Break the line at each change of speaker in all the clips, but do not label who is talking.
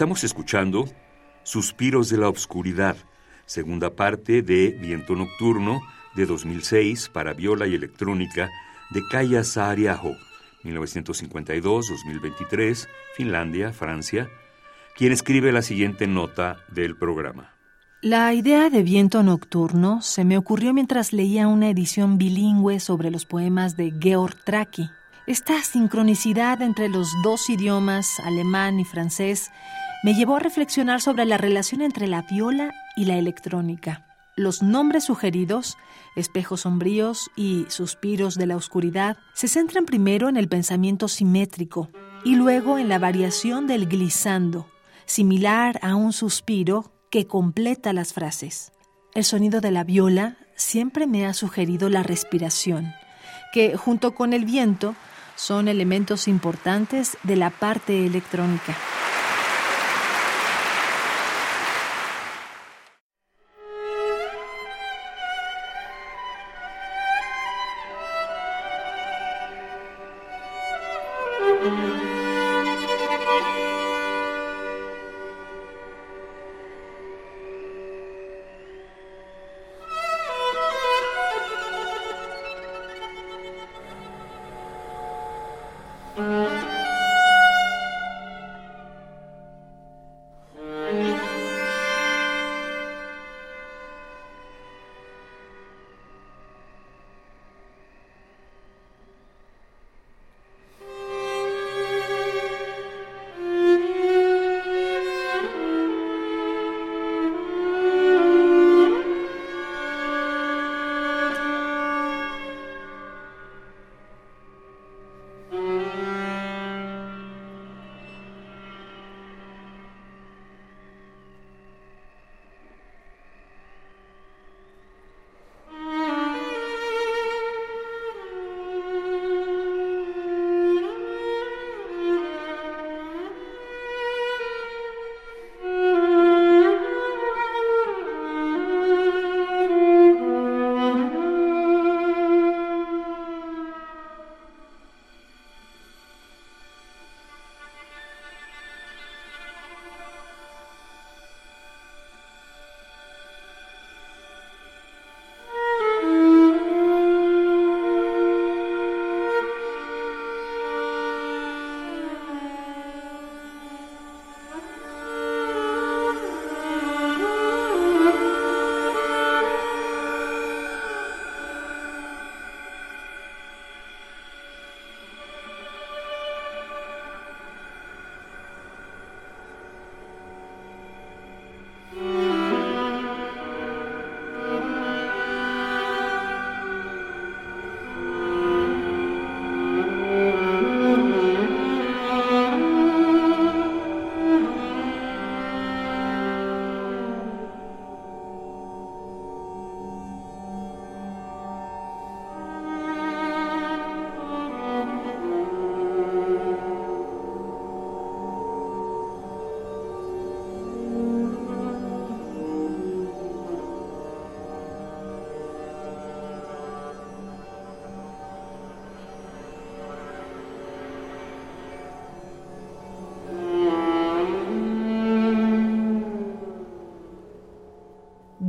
Estamos escuchando Suspiros de la Obscuridad, segunda parte de Viento Nocturno de 2006 para viola y electrónica de Kaya Saariaho, 1952-2023, Finlandia, Francia, quien escribe la siguiente nota del programa.
La idea de Viento Nocturno se me ocurrió mientras leía una edición bilingüe sobre los poemas de Georg Traki. Esta sincronicidad entre los dos idiomas, alemán y francés, me llevó a reflexionar sobre la relación entre la viola y la electrónica. Los nombres sugeridos, espejos sombríos y suspiros de la oscuridad, se centran primero en el pensamiento simétrico y luego en la variación del glissando, similar a un suspiro que completa las frases. El sonido de la viola siempre me ha sugerido la respiración, que junto con el viento son elementos importantes de la parte electrónica. Thank mm -hmm. you.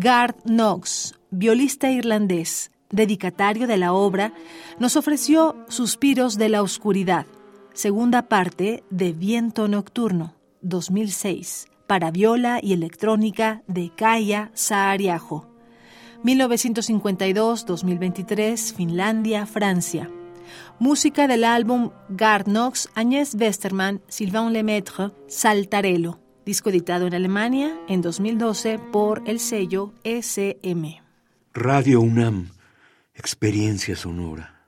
Garth Knox, violista irlandés, dedicatario de la obra, nos ofreció Suspiros de la Oscuridad, segunda parte de Viento Nocturno, 2006, para viola y electrónica de Kaya Saariaho. 1952-2023, Finlandia, Francia. Música del álbum Garth Knox, Agnès Westermann, Sylvain Lemaitre, Saltarello disco editado en Alemania en 2012 por el sello SM.
Radio UNAM, experiencia sonora.